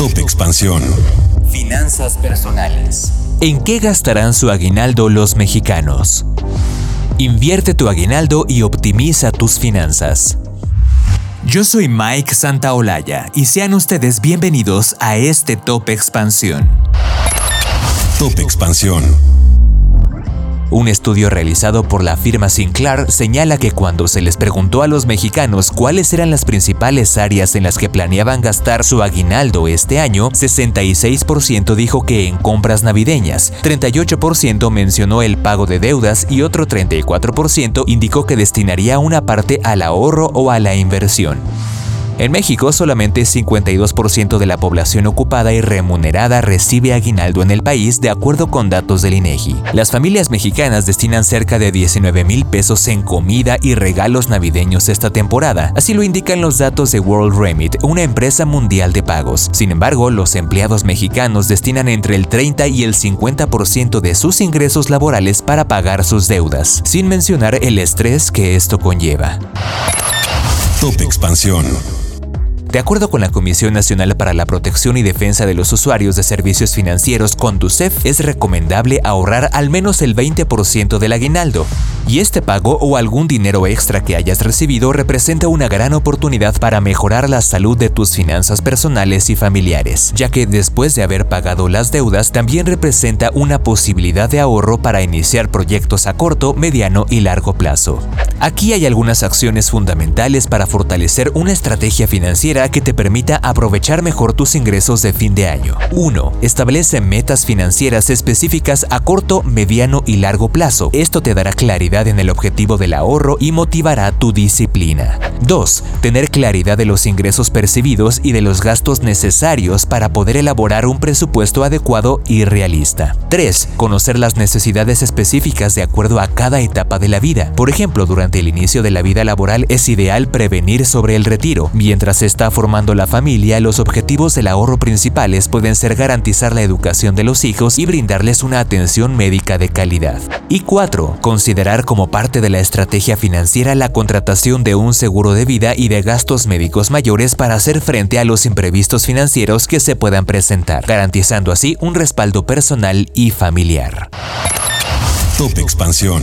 Top Expansión. Finanzas personales. ¿En qué gastarán su aguinaldo los mexicanos? Invierte tu aguinaldo y optimiza tus finanzas. Yo soy Mike Santaolalla y sean ustedes bienvenidos a este Top Expansión. Top Expansión. Un estudio realizado por la firma Sinclair señala que cuando se les preguntó a los mexicanos cuáles eran las principales áreas en las que planeaban gastar su aguinaldo este año, 66% dijo que en compras navideñas, 38% mencionó el pago de deudas y otro 34% indicó que destinaría una parte al ahorro o a la inversión. En México, solamente 52% de la población ocupada y remunerada recibe aguinaldo en el país, de acuerdo con datos del INEGI. Las familias mexicanas destinan cerca de 19 mil pesos en comida y regalos navideños esta temporada, así lo indican los datos de World Remit, una empresa mundial de pagos. Sin embargo, los empleados mexicanos destinan entre el 30 y el 50% de sus ingresos laborales para pagar sus deudas, sin mencionar el estrés que esto conlleva. Top Expansión. De acuerdo con la Comisión Nacional para la Protección y Defensa de los Usuarios de Servicios Financieros, CONDUCEF, es recomendable ahorrar al menos el 20% del aguinaldo, y este pago o algún dinero extra que hayas recibido representa una gran oportunidad para mejorar la salud de tus finanzas personales y familiares, ya que después de haber pagado las deudas también representa una posibilidad de ahorro para iniciar proyectos a corto, mediano y largo plazo. Aquí hay algunas acciones fundamentales para fortalecer una estrategia financiera que te permita aprovechar mejor tus ingresos de fin de año. 1. Establece metas financieras específicas a corto, mediano y largo plazo. Esto te dará claridad en el objetivo del ahorro y motivará tu disciplina. 2. Tener claridad de los ingresos percibidos y de los gastos necesarios para poder elaborar un presupuesto adecuado y realista. 3. Conocer las necesidades específicas de acuerdo a cada etapa de la vida. Por ejemplo, durante el inicio de la vida laboral es ideal prevenir sobre el retiro, mientras formando la familia, los objetivos del ahorro principales pueden ser garantizar la educación de los hijos y brindarles una atención médica de calidad. Y 4. Considerar como parte de la estrategia financiera la contratación de un seguro de vida y de gastos médicos mayores para hacer frente a los imprevistos financieros que se puedan presentar, garantizando así un respaldo personal y familiar. Top Expansión.